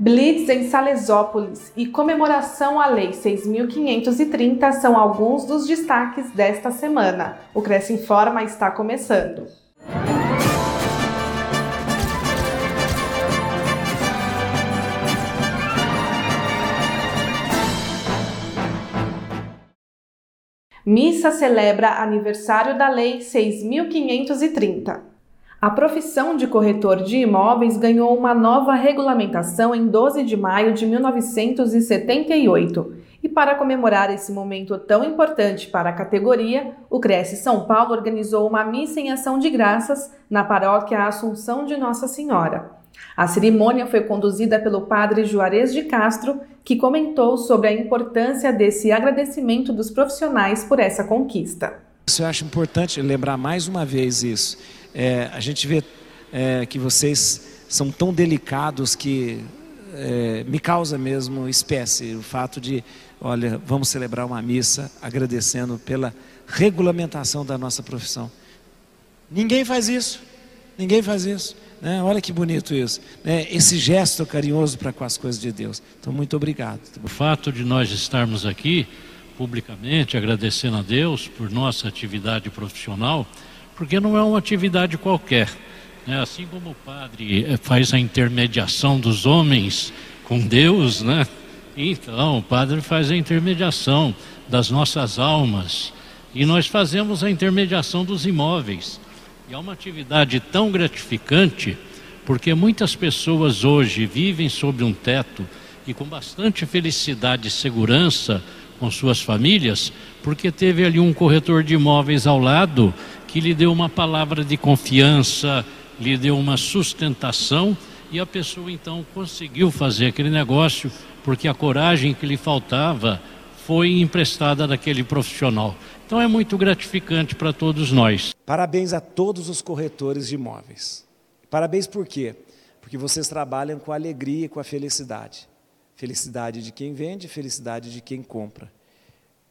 Blitz em Salesópolis e comemoração à Lei 6.530 são alguns dos destaques desta semana. O Cresce Informa está começando. Missa celebra aniversário da Lei 6.530. A profissão de corretor de imóveis ganhou uma nova regulamentação em 12 de maio de 1978. E para comemorar esse momento tão importante para a categoria, o Cresce São Paulo organizou uma missa em ação de graças na paróquia Assunção de Nossa Senhora. A cerimônia foi conduzida pelo padre Juarez de Castro, que comentou sobre a importância desse agradecimento dos profissionais por essa conquista. Eu acho importante lembrar mais uma vez isso. É, a gente vê é, que vocês são tão delicados que é, me causa mesmo espécie o fato de, olha, vamos celebrar uma missa agradecendo pela regulamentação da nossa profissão. Ninguém faz isso, ninguém faz isso. Né? Olha que bonito isso. Né? Esse gesto carinhoso para com as coisas de Deus. Então, muito obrigado. O fato de nós estarmos aqui publicamente agradecendo a Deus por nossa atividade profissional, porque não é uma atividade qualquer. Né? Assim como o padre eh, faz a intermediação dos homens com Deus, né? então o padre faz a intermediação das nossas almas e nós fazemos a intermediação dos imóveis. E é uma atividade tão gratificante, porque muitas pessoas hoje vivem sob um teto e com bastante felicidade e segurança com suas famílias, porque teve ali um corretor de imóveis ao lado que lhe deu uma palavra de confiança, lhe deu uma sustentação e a pessoa então conseguiu fazer aquele negócio porque a coragem que lhe faltava foi emprestada daquele profissional. Então é muito gratificante para todos nós. Parabéns a todos os corretores de imóveis. Parabéns por quê? Porque vocês trabalham com a alegria e com a felicidade. Felicidade de quem vende, felicidade de quem compra.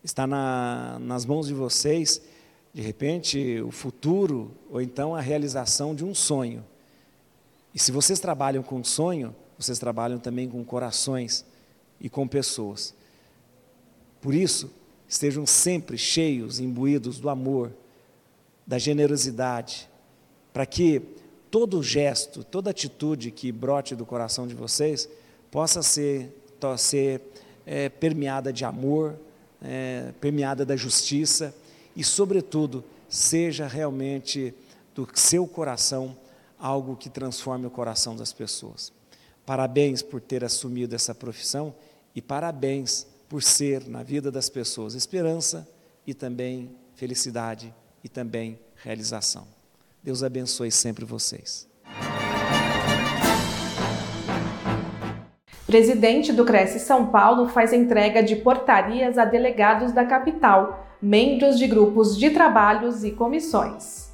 Está na, nas mãos de vocês, de repente, o futuro ou então a realização de um sonho. E se vocês trabalham com sonho, vocês trabalham também com corações e com pessoas. Por isso, estejam sempre cheios, imbuídos do amor, da generosidade, para que todo gesto, toda atitude que brote do coração de vocês possa ser, ser é, permeada de amor, é, permeada da justiça e, sobretudo, seja realmente do seu coração algo que transforme o coração das pessoas. Parabéns por ter assumido essa profissão e parabéns por ser na vida das pessoas esperança e também felicidade e também realização. Deus abençoe sempre vocês. Presidente do Cresce São Paulo faz entrega de portarias a delegados da capital, membros de grupos de trabalhos e comissões.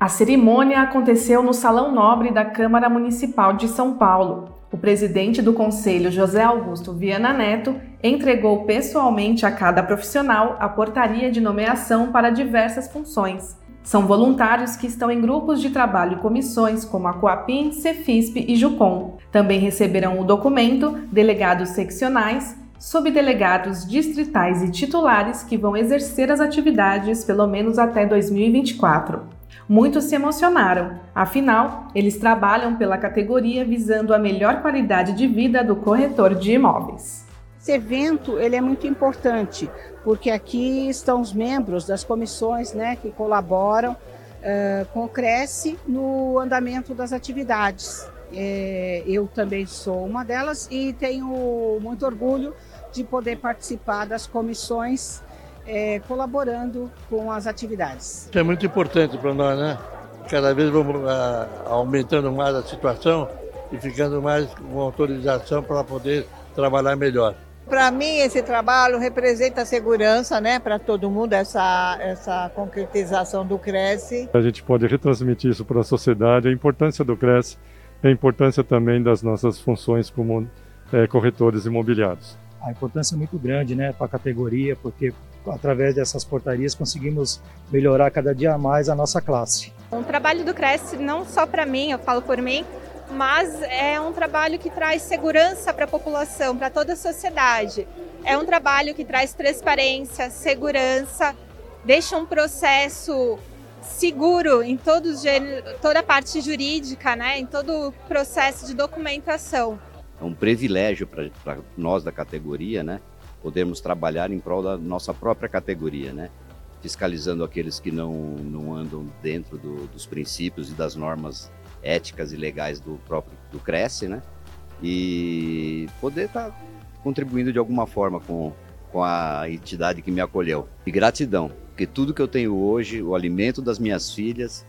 A cerimônia aconteceu no Salão Nobre da Câmara Municipal de São Paulo. O presidente do conselho, José Augusto Viana Neto, entregou pessoalmente a cada profissional a portaria de nomeação para diversas funções. São voluntários que estão em grupos de trabalho e comissões como a Coapim, Cefisp e Jucom. Também receberão o documento delegados seccionais, subdelegados distritais e titulares que vão exercer as atividades pelo menos até 2024. Muitos se emocionaram, afinal, eles trabalham pela categoria visando a melhor qualidade de vida do corretor de imóveis. Esse evento ele é muito importante, porque aqui estão os membros das comissões né, que colaboram uh, com o Cresce no andamento das atividades. É, eu também sou uma delas e tenho muito orgulho de poder participar das comissões é, colaborando com as atividades. Isso é muito importante para nós, né? Cada vez vamos a, ah, aumentando mais a situação e ficando mais com autorização para poder trabalhar melhor. Para mim, esse trabalho representa segurança né, para todo mundo, essa, essa concretização do Cresce. A gente pode retransmitir isso para a sociedade, a importância do Cresce e a importância também das nossas funções como é, corretores imobiliários. A importância é muito grande né, para a categoria, porque através dessas portarias conseguimos melhorar cada dia mais a nossa classe. O trabalho do Cresce, não só para mim, eu falo por mim, mas é um trabalho que traz segurança para a população, para toda a sociedade. É um trabalho que traz transparência, segurança, deixa um processo seguro em todos, toda a parte jurídica, né, em todo o processo de documentação. É um privilégio para nós da categoria, né, podermos trabalhar em prol da nossa própria categoria, né, fiscalizando aqueles que não, não andam dentro do, dos princípios e das normas éticas e legais do próprio do Cresce, né, e poder estar tá contribuindo de alguma forma com, com a entidade que me acolheu. E gratidão, porque tudo que eu tenho hoje, o alimento das minhas filhas,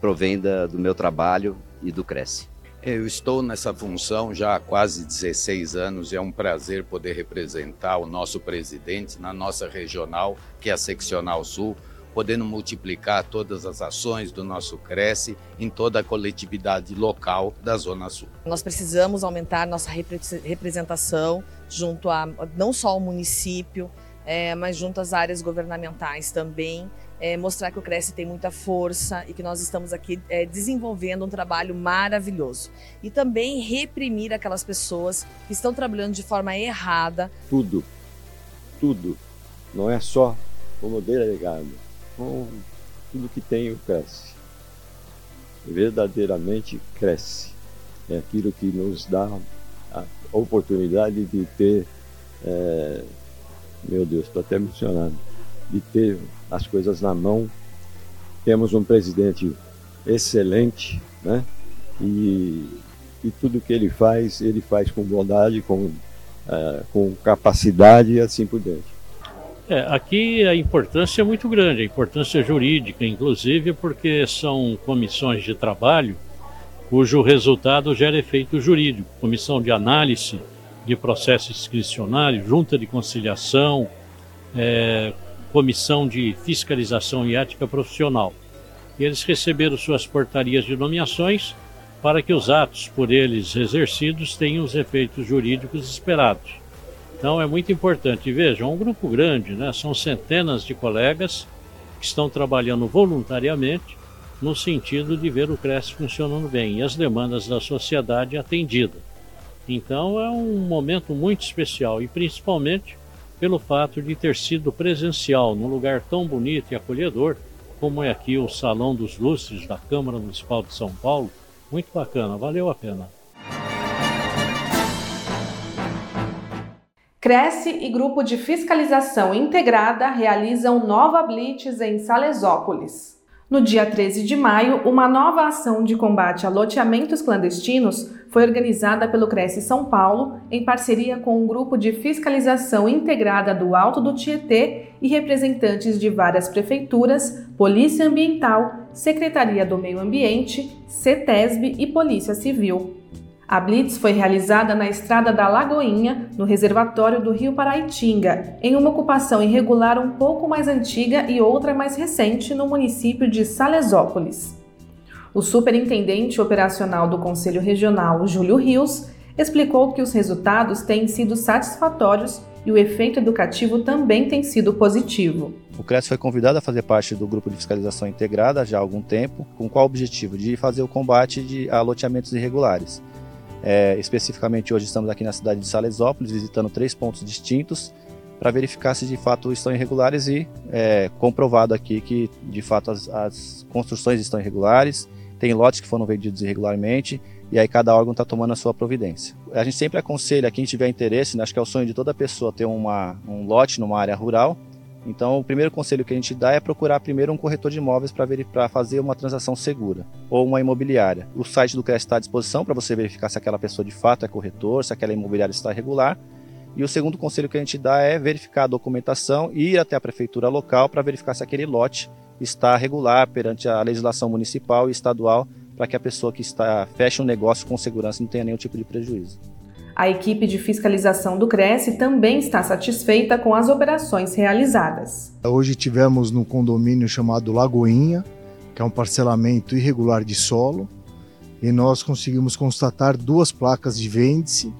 provém da, do meu trabalho e do Cresce. Eu estou nessa função já há quase 16 anos e é um prazer poder representar o nosso presidente na nossa regional, que é a Seccional Sul, podendo multiplicar todas as ações do nosso Cresce em toda a coletividade local da Zona Sul. Nós precisamos aumentar nossa representação junto a não só ao município, é, mas junto às áreas governamentais também, é, mostrar que o Cresce tem muita força e que nós estamos aqui é, desenvolvendo um trabalho maravilhoso. E também reprimir aquelas pessoas que estão trabalhando de forma errada. Tudo, tudo, não é só como delegado, com tudo que tem o Cresce. Verdadeiramente cresce. É aquilo que nos dá a oportunidade de ter é, meu Deus, estou até emocionado, de ter as coisas na mão. Temos um presidente excelente, né? E, e tudo que ele faz, ele faz com bondade, com, uh, com capacidade e assim por diante. É, aqui a importância é muito grande, a importância jurídica, inclusive porque são comissões de trabalho cujo resultado gera efeito jurídico, comissão de análise de processo discricionário, junta de conciliação, é, comissão de fiscalização e ética profissional. E eles receberam suas portarias de nomeações para que os atos por eles exercidos tenham os efeitos jurídicos esperados. Então é muito importante. Vejam, é um grupo grande, né? são centenas de colegas que estão trabalhando voluntariamente no sentido de ver o CRES funcionando bem e as demandas da sociedade atendidas. Então é um momento muito especial e principalmente pelo fato de ter sido presencial num lugar tão bonito e acolhedor como é aqui o Salão dos Lustres da Câmara Municipal de São Paulo. Muito bacana, valeu a pena. Cresce e Grupo de Fiscalização Integrada realizam nova blitz em Salesópolis. No dia 13 de maio, uma nova ação de combate a loteamentos clandestinos foi organizada pelo Cresce São Paulo, em parceria com um grupo de fiscalização integrada do Alto do Tietê e representantes de várias prefeituras, Polícia Ambiental, Secretaria do Meio Ambiente, CETESB e Polícia Civil. A blitz foi realizada na estrada da Lagoinha, no reservatório do Rio Paraitinga, em uma ocupação irregular um pouco mais antiga e outra mais recente no município de Salesópolis. O superintendente operacional do Conselho Regional, Júlio Rios, explicou que os resultados têm sido satisfatórios e o efeito educativo também tem sido positivo. O CRES foi convidado a fazer parte do grupo de fiscalização integrada já há algum tempo, com qual objetivo? De fazer o combate de, a loteamentos irregulares. É, especificamente hoje estamos aqui na cidade de Salesópolis, visitando três pontos distintos para verificar se de fato estão irregulares e é, comprovado aqui que de fato as, as, construções estão irregulares, tem lotes que foram vendidos irregularmente e aí cada órgão está tomando a sua providência. A gente sempre aconselha quem tiver interesse, né, acho que é o sonho de toda pessoa ter uma, um lote numa área rural, então, o primeiro conselho que a gente dá é procurar primeiro um corretor de imóveis para fazer uma transação segura, ou uma imobiliária. O site do CRES está à disposição para você verificar se aquela pessoa de fato é corretor, se aquela imobiliária está regular. E o segundo conselho que a gente dá é verificar a documentação e ir até a prefeitura local para verificar se aquele lote está regular perante a legislação municipal e estadual, para que a pessoa que está feche um negócio com segurança não tenha nenhum tipo de prejuízo. A equipe de fiscalização do Cresce também está satisfeita com as operações realizadas. Hoje tivemos no condomínio chamado Lagoinha, que é um parcelamento irregular de solo, e nós conseguimos constatar duas placas de vende-se,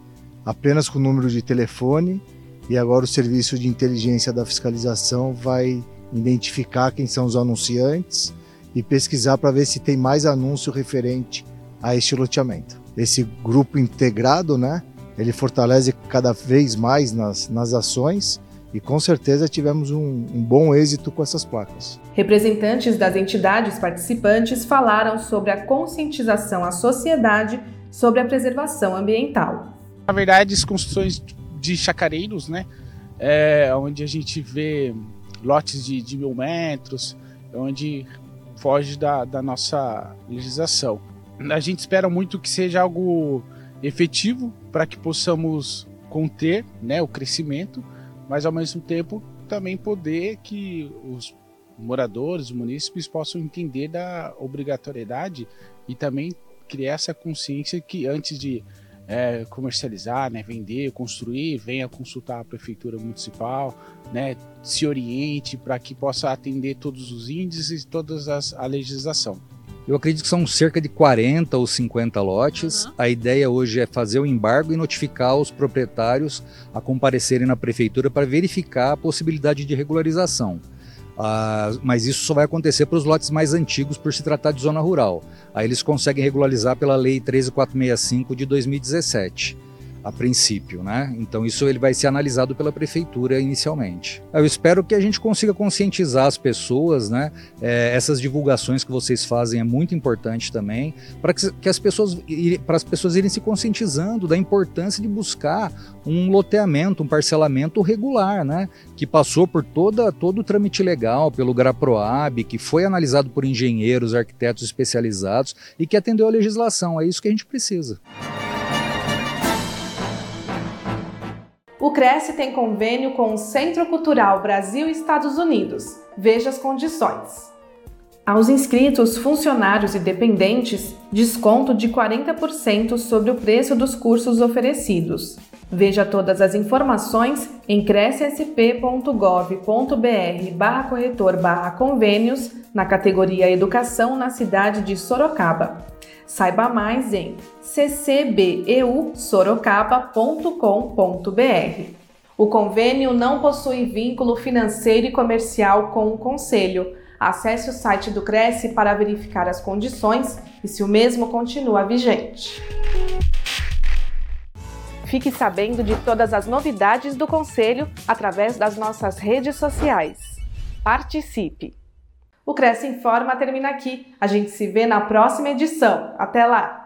apenas com número de telefone, e agora o serviço de inteligência da fiscalização vai identificar quem são os anunciantes e pesquisar para ver se tem mais anúncio referente a este loteamento. Esse grupo integrado, né, ele fortalece cada vez mais nas, nas ações e com certeza tivemos um, um, bom êxito com essas placas. Representantes das entidades participantes falaram sobre a conscientização à sociedade sobre a preservação ambiental. Na verdade, as construções de chacareiros, né, é, onde a gente vê lotes de, de mil metros, onde foge da, da nossa legislação. A gente espera muito que seja algo efetivo para que possamos conter né, o crescimento, mas ao mesmo tempo também poder que os moradores, os munícipes possam entender da obrigatoriedade e também criar essa consciência que antes de é, comercializar, né, vender, construir, venha consultar a prefeitura municipal, né, se oriente para que possa atender todos os índices e todas as, a legislação. Eu acredito que são cerca de 40 ou 50 lotes. Uhum. A ideia hoje é fazer o embargo e notificar os proprietários a comparecerem na prefeitura para verificar a possibilidade de regularização. Uh, mas isso só vai acontecer para os lotes mais antigos por se tratar de zona rural. Aí eles conseguem regularizar pela Lei 13465 de 2017 a princípio, né? Então isso ele vai ser analisado pela prefeitura inicialmente. Eu espero que a gente consiga conscientizar as pessoas, né? É, essas divulgações que vocês fazem é muito importante também para que, que, as pessoas para as pessoas irem se conscientizando da importância de buscar um loteamento, um parcelamento regular, né? Que passou por toda todo o trâmite legal pelo GRAPROAB, que foi analisado por engenheiros, arquitetos especializados e que atendeu a legislação. É isso que a gente precisa. O Cresce tem convênio com o Centro Cultural Brasil Estados Unidos. Veja as condições. Aos inscritos, funcionários e dependentes, desconto de 40% sobre o preço dos cursos oferecidos. Veja todas as informações em crescsp.gov.br barra corretor barra convênios na categoria Educação na cidade de Sorocaba. Saiba mais em ccbeusorocaba.com.br. O convênio não possui vínculo financeiro e comercial com o Conselho. Acesse o site do Cresce para verificar as condições e se o mesmo continua vigente. Fique sabendo de todas as novidades do Conselho através das nossas redes sociais. Participe! O Cresce Informa termina aqui. A gente se vê na próxima edição. Até lá!